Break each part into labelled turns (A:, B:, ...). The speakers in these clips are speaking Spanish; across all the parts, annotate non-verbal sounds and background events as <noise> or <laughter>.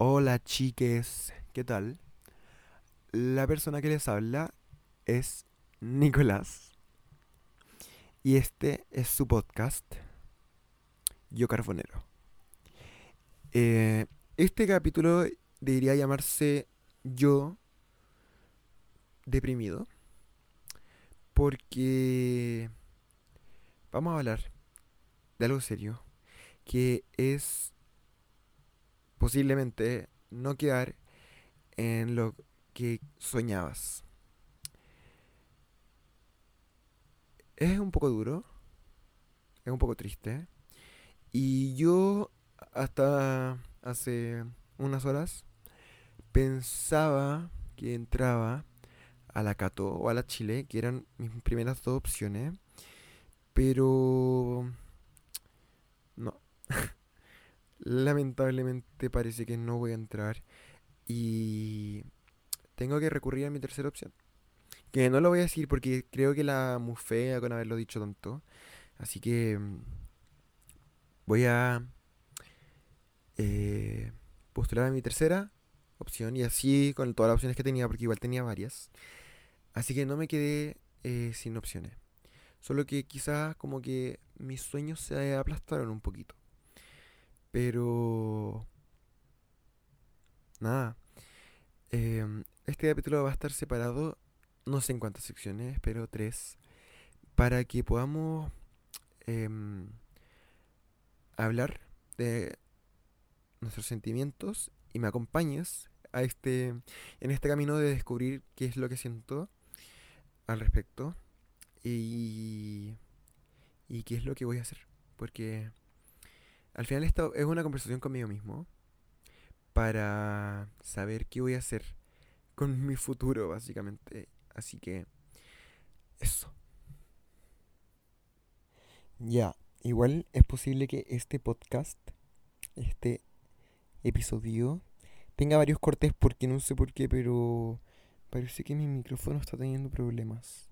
A: Hola chiques, ¿qué tal? La persona que les habla es Nicolás y este es su podcast, Yo Carbonero. Eh, este capítulo debería llamarse Yo Deprimido porque vamos a hablar de algo serio que es posiblemente no quedar en lo que soñabas. Es un poco duro, es un poco triste. Y yo hasta hace unas horas pensaba que entraba a la Cato o a la Chile, que eran mis primeras dos opciones. Pero... No. <laughs> Lamentablemente parece que no voy a entrar y tengo que recurrir a mi tercera opción. Que no lo voy a decir porque creo que la mufea con haberlo dicho tanto. Así que mm, voy a eh, postular a mi tercera opción y así con todas las opciones que tenía, porque igual tenía varias. Así que no me quedé eh, sin opciones. Solo que quizás como que mis sueños se aplastaron un poquito. Pero... Nada. Em, este capítulo va a estar separado, no sé en cuántas secciones, pero tres, para que podamos em, hablar de nuestros sentimientos y me acompañes a este, en este camino de descubrir qué es lo que siento al respecto y, y qué es lo que voy a hacer. Porque al final esto es una conversación conmigo mismo para saber qué voy a hacer con mi futuro, básicamente. Así que eso. Ya, igual es posible que este podcast, este episodio, tenga varios cortes porque no sé por qué, pero parece que mi micrófono está teniendo problemas.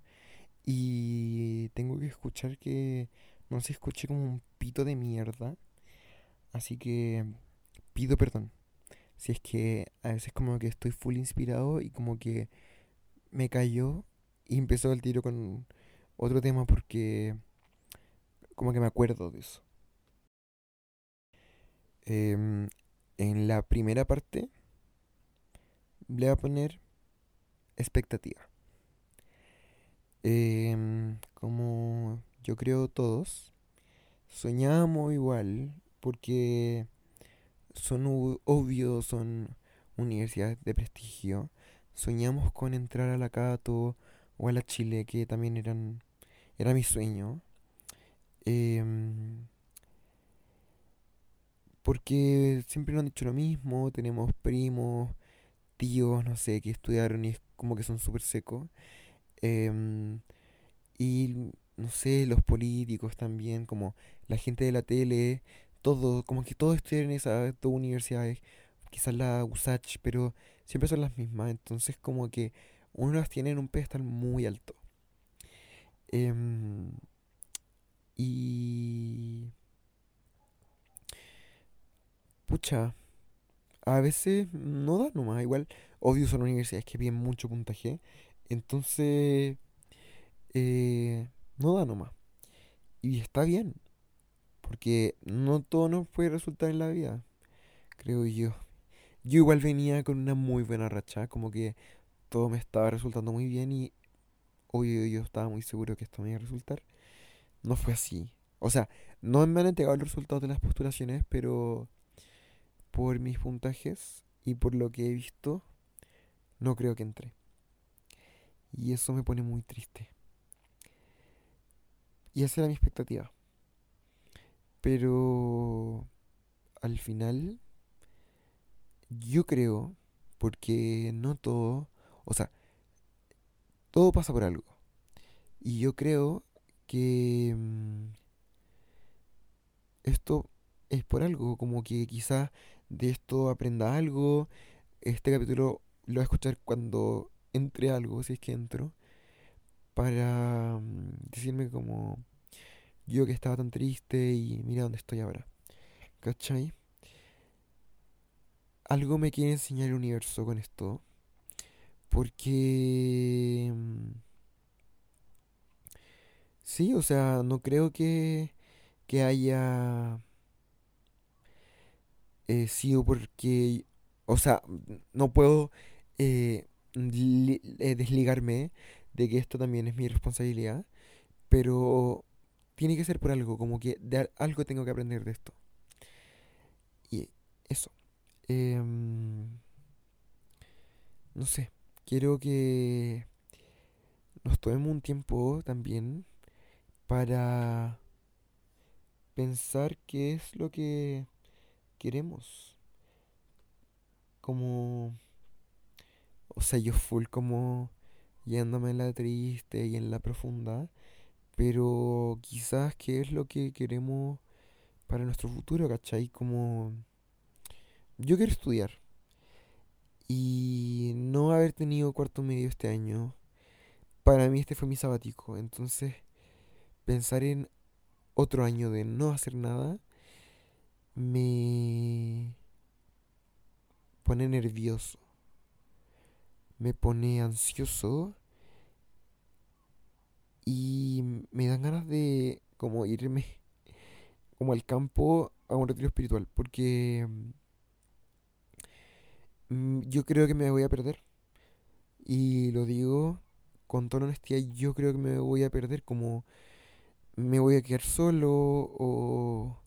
A: Y tengo que escuchar que no se escuche como un pito de mierda. Así que pido perdón. Si es que a veces como que estoy full inspirado y como que me cayó y empezó el tiro con otro tema porque como que me acuerdo de eso. Em, en la primera parte le voy a poner expectativa. Em, como yo creo todos, soñamos igual porque son obvios, son universidades de prestigio. Soñamos con entrar a la Cato o a la Chile, que también eran era mi sueño. Em, porque siempre nos han dicho lo mismo, tenemos primos, tíos, no sé, que estudiaron y es como que son súper secos. Em, y no sé, los políticos también, como la gente de la tele, todo, como que todos estudian en esas dos universidades, quizás la USACH, pero siempre son las mismas, entonces como que uno las tiene en un pedestal muy alto. Em, y... Pucha, a veces no da nomás, igual, obvio son universidades que piden mucho puntaje, entonces... Eh, no da nomás. Y está bien, porque no todo nos puede resultar en la vida, creo yo. Yo igual venía con una muy buena racha, como que todo me estaba resultando muy bien y obvio yo estaba muy seguro que esto me iba a resultar. No fue así. O sea, no me han entregado los resultados de las postulaciones, pero por mis puntajes y por lo que he visto, no creo que entre. Y eso me pone muy triste. Y esa era mi expectativa. Pero al final, yo creo, porque no todo, o sea, todo pasa por algo. Y yo creo que mm, esto es por algo, como que quizás de esto aprenda algo. Este capítulo lo voy a escuchar cuando entre algo, si es que entro, para mm, decirme como yo que estaba tan triste y mira dónde estoy ahora. ¿Cachai? algo me quiere enseñar el universo con esto. Porque... mm, Sí, o sea, no creo que, que haya eh, sido porque... O sea, no puedo eh, eh, desligarme de que esto también es mi responsabilidad, pero tiene que ser por algo, como que de al- algo tengo que aprender de esto. Y eso. Em, no sé, quiero que nos tomemos un tiempo también para pensar qué es lo que queremos. Como, o sea, yo full como yéndome en la triste y en la profunda, pero quizás qué es lo que queremos para nuestro futuro, ¿cachai? Como, yo quiero estudiar y no haber tenido cuarto medio este año, para mí este fue mi sabático, entonces pensar en otro año de no hacer nada me pone nervioso, me pone ansioso y me dan ganas de como irme como al campo a un retiro espiritual, porque mm, yo creo que me voy a perder y lo digo con toda honestidad, yo creo que me voy a perder, como me voy a quedar solo o,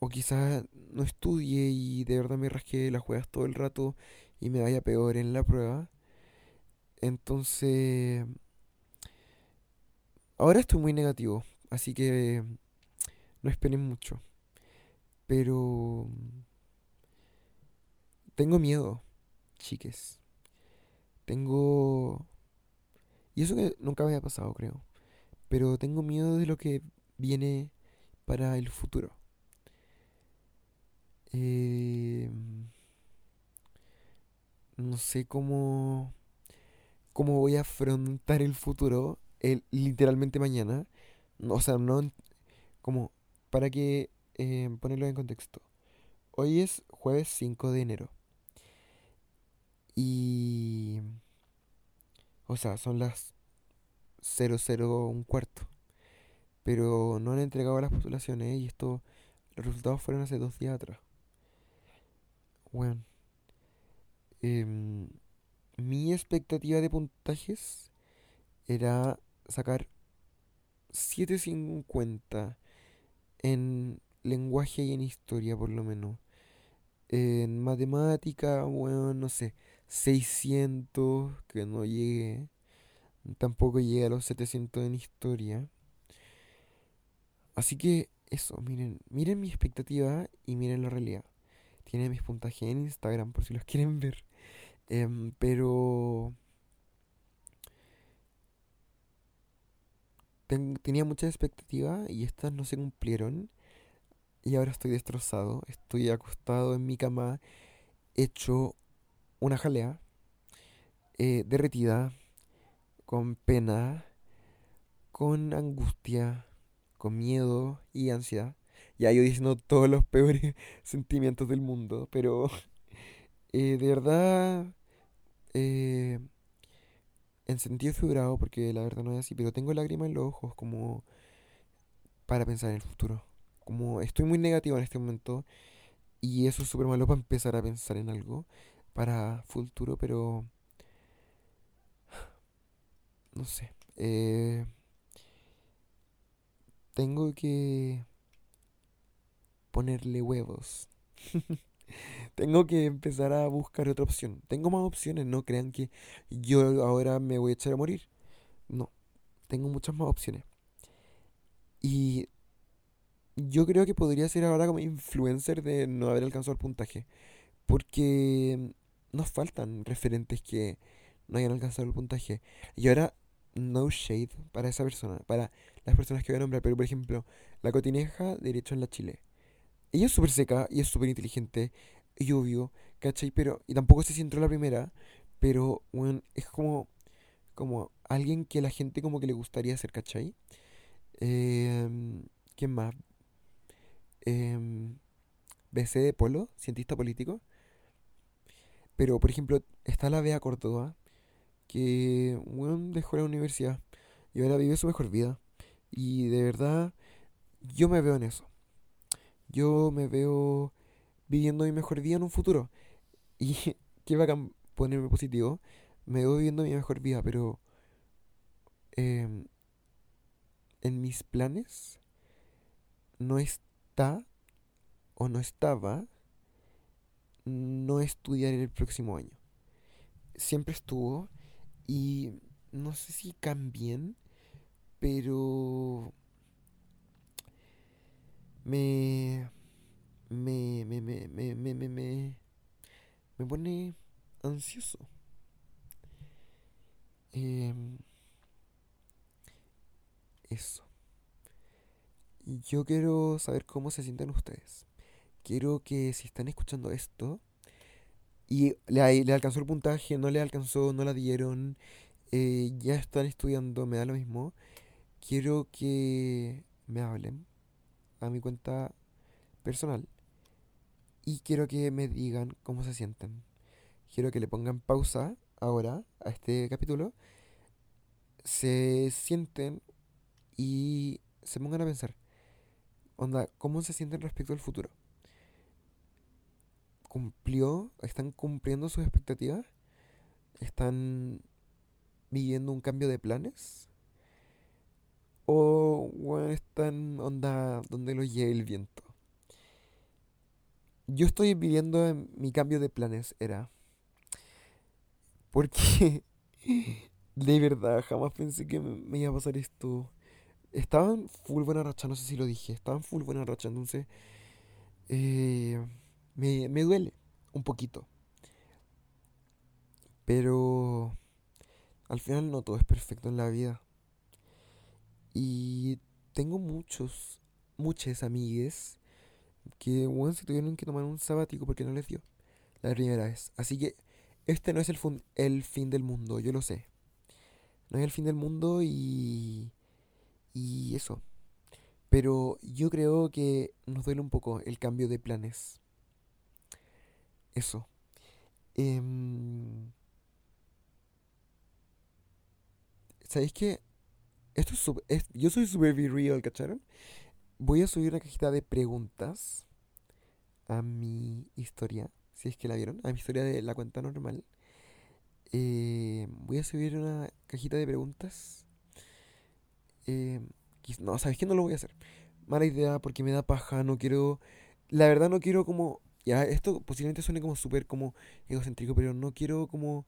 A: o quizás no estudie y de verdad me rasque las juegas todo el rato y me vaya peor en la prueba. Entonces, ahora estoy muy negativo, así que no esperen mucho. Pero tengo miedo, chiques. Tengo... Y eso que nunca había pasado, creo. Pero tengo miedo de lo que viene para el futuro. Eh, no sé cómo, cómo voy a afrontar el futuro, literalmente mañana. O sea, no como para que eh, ponerlo en contexto. Hoy es jueves 5 de enero. Y... O sea, son las cero cero un cuarto. Pero no han entregado las postulaciones y esto, los resultados fueron hace dos días atrás. Bueno, em, mi expectativa de puntajes era sacar setecientos cincuenta en lenguaje y en historia por lo menos. En matemática, bueno, no sé, 600 que no llegué. Tampoco llegué a los 700 en historia. Así que eso, miren, miren mi expectativa y miren la realidad. Tienen mis puntajes en Instagram por si los <laughs> quieren ver. Em, pero ten- tenía muchas expectativas y estas no se cumplieron. Y ahora estoy destrozado. Estoy acostado en mi cama, hecho una jalea, eh, derretida, con pena, con angustia, con miedo y ansiedad. Ya yo diciendo todos los peores <laughs> sentimientos del mundo, pero <laughs> eh, de verdad, eh, en sentido figurado, porque la verdad no es así, pero tengo lágrimas en los ojos como para pensar en el futuro. Como estoy muy negativo en este momento y eso es súper malo para empezar a pensar en algo para futuro, pero <sighs> no sé. eh, tengo que ponerle huevos. <laughs> <laughs> Tengo que empezar a buscar otra opción. Tengo más opciones, no crean que yo ahora me voy a echar a morir. No, tengo muchas más opciones. Y yo creo que podría ser ahora como influencer de no haber alcanzado el puntaje. Porque nos faltan referentes que no hayan alcanzado el puntaje. Y ahora, no shade para esa persona, para las personas que voy a nombrar. Pero por ejemplo, la cotineja derecho en la Chile. Ella es súper seca y es súper inteligente y obvio, ¿cachai? Pero, y tampoco sé si entró la primera, pero, bueno, es como, como alguien que la gente como que le gustaría ser, ¿cachai? Em, ¿quién más? Em, BC de Polo, cientista político. Pero, por ejemplo, está la Bea Córdoba, que, bueno, dejó la universidad y ahora vive su mejor vida. Y de verdad, yo me veo en eso. Yo me veo viviendo mi mejor vida en un futuro. <laughs> Y qué bacán ponerme positivo. Me veo viviendo mi mejor vida, pero em, en mis planes no está o no estaba no estudiar el próximo año. Siempre estuvo y no sé si cambien, pero me me me me me me me me, me pone ansioso. Em, eso. Yo quiero saber cómo se sienten ustedes. Quiero que si están escuchando esto y le, le alcanzó el puntaje, no le alcanzó, no la dieron, eh, ya están estudiando, me da lo mismo. Quiero que me hablen a mi cuenta personal y quiero que me digan cómo se sienten. Quiero que le pongan pausa ahora a este capítulo, se sienten y se pongan a pensar. Onda, ¿cómo se sienten respecto al futuro? ¿Cumplió? ¿Están cumpliendo sus expectativas? ¿Están viviendo un cambio de planes? ¿O bueno, están onda donde lo lleve el viento? Yo estoy viviendo en mi cambio de planes, era. Porque <laughs> de verdad jamás pensé que me iba a pasar esto. Estaba en full buena racha, no sé si lo dije. Estaba en full buena racha, entonces eh, me, me duele un poquito. Pero al final no todo es perfecto en la vida. Y tengo muchos, muchas amigues que, bueno, se tuvieron que tomar un sabático porque no les dio la primera vez. Así que este no es el, fun- el fin del mundo, yo lo sé. No es el fin del mundo y, y eso. Pero yo creo que nos duele un poco el cambio de planes. Eso. Em, ¿sabéis qué? Esto es, sup- es- yo soy super real, ¿cacharon? Voy a subir una cajita de preguntas a mi historia, si es que la vieron, a mi historia de la cuenta normal. Eh, voy a subir una cajita de preguntas. quiz- no, ¿sabéis qué? No lo voy a hacer. Mala idea porque me da paja, no quiero... La verdad no quiero como... Ya, esto posiblemente suene como súper como egocéntrico, pero no quiero como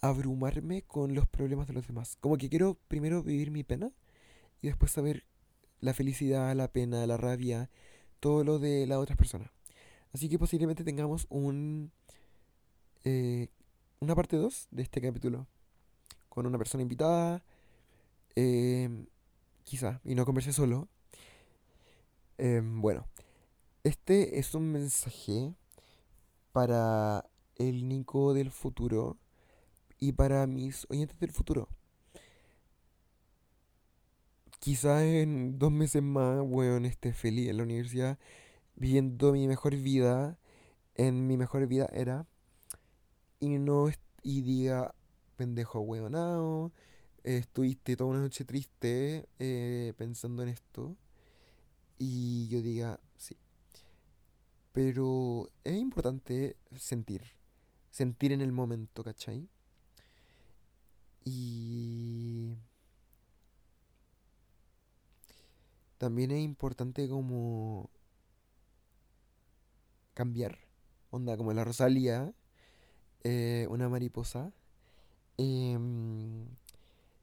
A: abrumarme con los problemas de los demás. Como que quiero primero vivir mi pena y después saber la felicidad, la pena, la rabia, todo lo de las otras personas. Así que posiblemente tengamos un, eh, una parte 2 de este capítulo con una persona invitada, em, quizá, y no converse solo. Em, bueno, este es un mensaje para el Nico del futuro y para mis oyentes del futuro. Quizá en dos meses más, weón, esté feliz en la universidad, viviendo mi mejor vida. En mi mejor vida era. Y no y diga, pendejo weonao, estuviste toda una noche triste eh, pensando en esto. Y yo diga, sí. Pero es importante sentir. Sentir en el momento, ¿cachai? Y también es importante como cambiar. Onda, como la Rosalía, eh, una mariposa. em,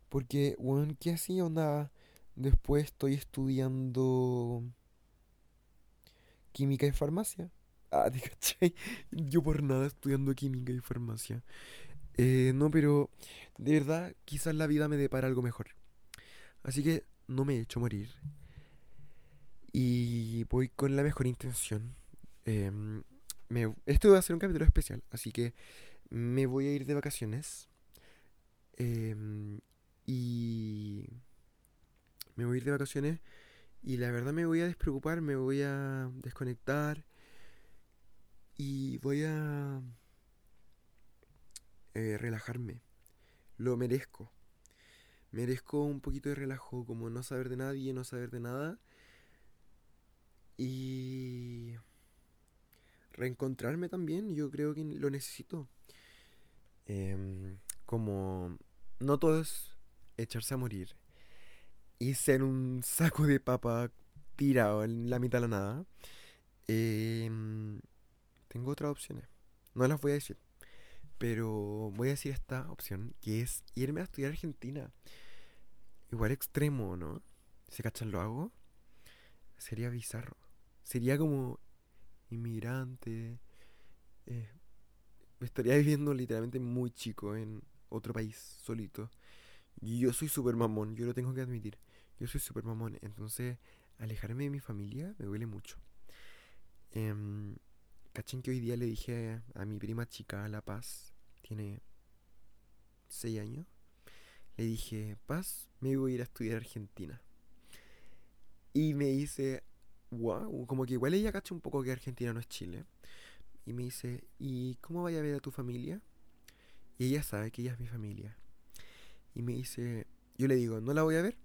A: porque, bueno, ¿qué así? Onda, después estoy estudiando química y farmacia. Ah, ¿te <laughs> cachai? Yo por nada estudiando química y farmacia. Eh, no, pero de verdad, quizás la vida me depara algo mejor. Así que no me he hecho morir. Y voy con la mejor intención. Em, me, esto va a ser un capítulo especial, así que me voy a ir de vacaciones. em, y me voy a ir de vacaciones y la verdad me voy a despreocupar, me voy a desconectar y voy a eh, relajarme. Lo merezco. Merezco un poquito de relajo, como no saber de nadie, no saber de nada. Y reencontrarme también, yo creo que lo necesito. Em, como no todo es echarse a morir y ser un saco de papa tirado en la mitad de la nada. Em, tengo otras opciones. No las voy a decir. Pero voy a decir esta opción, que es irme a estudiar a Argentina. Igual extremo, ¿no? ¿Se cachan lo hago? Sería bizarro. Sería como inmigrante. Eh, estaría viviendo literalmente muy chico en otro país, solito. Y yo soy súper mamón, yo lo tengo que admitir. Yo soy súper mamón. Entonces, alejarme de mi familia me duele mucho. Eh, Cachen que hoy día le dije a, mi prima chica, La Paz, tiene 6 años. Le dije, Paz, me voy a ir a estudiar a Argentina. Y me dice, wow, como que igual ella cacha un poco que Argentina no es Chile. Y me dice, ¿y cómo vaya a ver a tu familia? Y ella sabe que ella es mi familia. Y me dice, yo le digo, ¿no la voy a ver?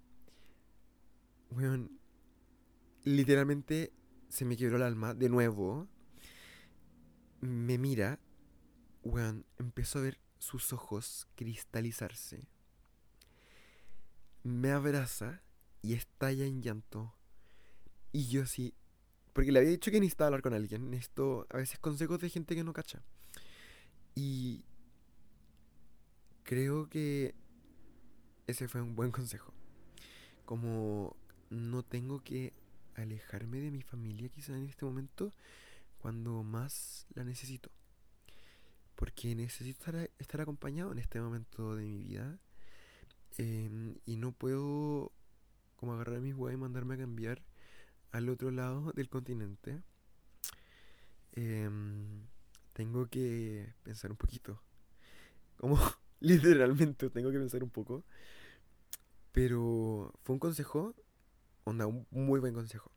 A: Bueno, literalmente se me quebró el alma de nuevo. Me mira, weón, empezó a ver sus ojos cristalizarse. Me abraza y estalla en llanto. Y yo sí, porque le había dicho que necesitaba hablar con alguien. Necesito a veces consejos de gente que no cacha. Y creo que ese fue un buen consejo. Como no tengo que alejarme de mi familia quizá en este momento cuando más la necesito. Porque necesito estar, acompañado en este momento de mi vida. Em, y no puedo como agarrar mis huevos y mandarme a cambiar al otro lado del continente, em, tengo que pensar un poquito. Como <laughs> literalmente tengo que pensar un poco. Pero fue un consejo, onda, un muy buen consejo.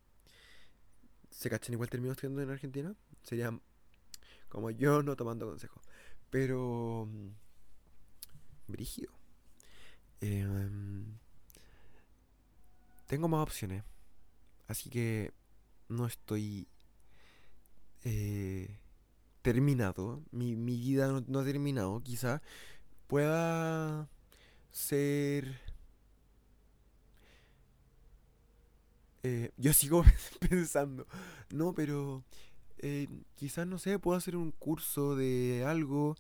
A: ¿Se cachan igual termino estudiando en Argentina? Sería como yo no tomando consejo. Pero... Mm, brígido. Em, tengo más opciones. Así que no estoy eh, terminado. Mi, mi vida no, ha terminado. Quizá pueda ser... Eh, yo sigo <laughs> pensando. No, pero eh, quizás, no sé, puedo hacer un curso de algo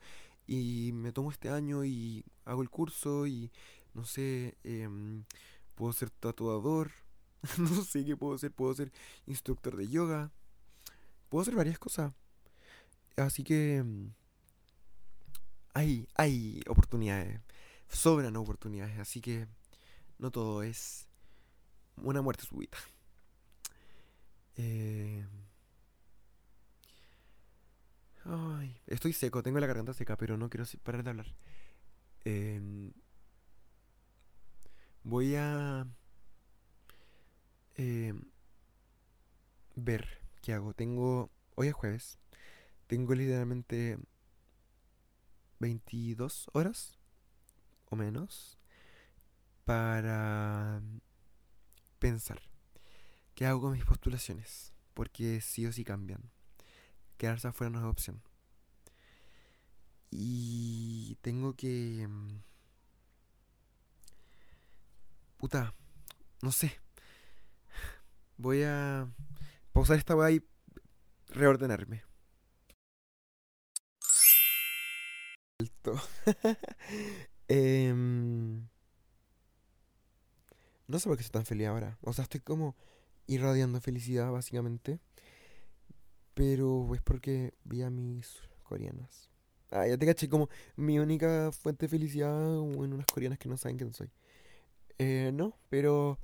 A: y me tomo este año y hago el curso y, no sé, em, puedo ser tatuador <laughs> no sé qué puedo ser. Puedo ser instructor de yoga. Puedo hacer varias cosas. Así que... Mm, hay, hay oportunidades. Sobran oportunidades. Así que no todo es una muerte súbita. Eh, ay, estoy seco, tengo la garganta seca, pero no quiero parar de hablar. Em, voy a eh, ver qué hago. Tengo, hoy es jueves, tengo literalmente 22 horas o menos para pensar qué hago con mis postulaciones, porque sí o sí cambian. Quedarse afuera no es opción. Y tengo que... Mm, puta, no sé. Voy a pausar esta weá y reordenarme. <laughs> Em, no sé por qué estoy tan feliz ahora. O sea, estoy como irradiando felicidad, básicamente. Pero es porque vi a mis coreanas. Ah, ya te caché como mi única fuente de felicidad en unas coreanas que no saben quién soy. Eh, no, pero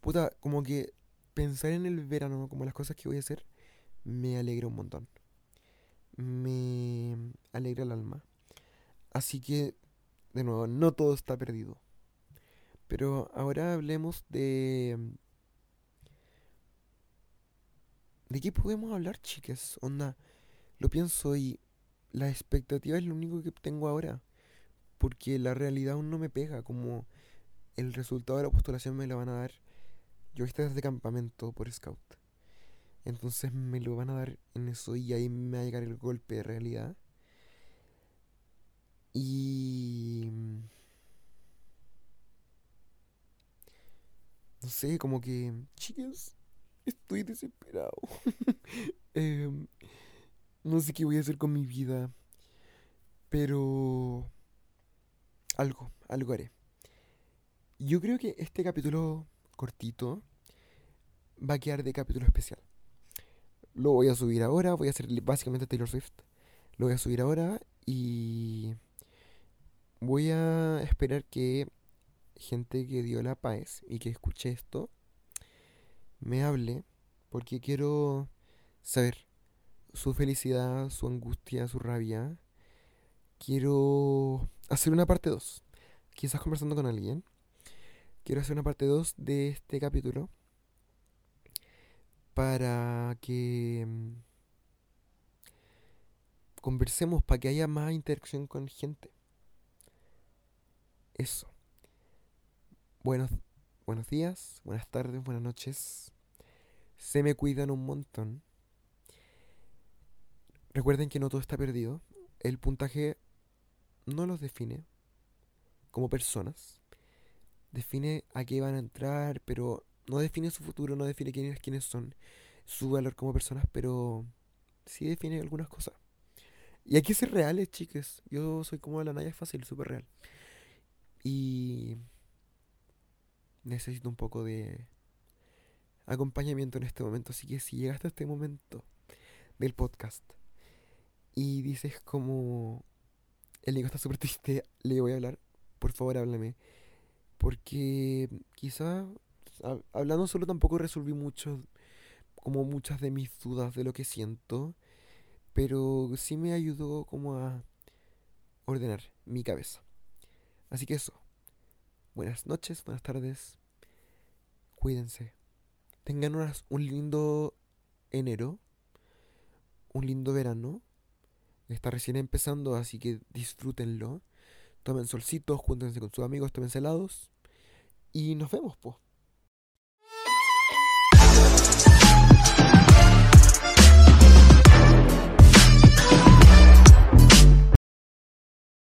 A: puta, como que pensar en el verano como las cosas que voy a hacer me alegra un montón. Me alegra el alma. Así que, de nuevo, no todo está perdido. Pero ahora hablemos de... ¿De qué podemos hablar, chicas? Onda, lo pienso y la expectativa es lo único que tengo ahora. porque la realidad aún no me pega, como el resultado de la postulación me lo van a dar. Yo estoy desde campamento por scout. Entonces me lo van a dar en eso y ahí me va a llegar el golpe de realidad. Y... No sé, como que... Chicas, estoy desesperado. <laughs> Em, no sé qué voy a hacer con mi vida. Pero... Algo, algo haré. Yo creo que este capítulo cortito va a quedar de capítulo especial. Lo voy a subir ahora, voy a hacer básicamente Taylor Swift. Lo voy a subir ahora y voy a esperar que gente que dio la paz y que escuche esto me hable porque quiero saber su felicidad, su angustia, su rabia. Quiero hacer una parte 2. Quizás conversando con alguien. Quiero hacer una parte 2 de este capítulo para que mm, conversemos, para que haya más interacción con gente. Eso. Buenos, buenos días, buenas tardes, buenas noches. Se me cuidan un montón. Recuerden que no todo está perdido. El puntaje no los define como personas. Define a qué van a entrar, pero no define su futuro, no define quiénes, quiénes son, su valor como personas, pero sí define algunas cosas. Y hay que ser reales, chicas. Yo soy como la Naya fácil, súper real. Y necesito un poco de acompañamiento en este momento. Así que si llegaste a este momento del podcast y dices como el Nico está súper triste, le voy a hablar, por favor háblame. Porque quizá hablando solo tampoco resolví mucho, como muchas de mis dudas de lo que siento, pero sí me ayudó como a ordenar mi cabeza. Así que eso. Buenas noches, buenas tardes. Cuídense. Tengan un lindo enero. Un lindo verano. Está recién empezando, así que disfrútenlo. Tomen solcitos, júntense con sus amigos, tomen helados. Y nos vemos, pues.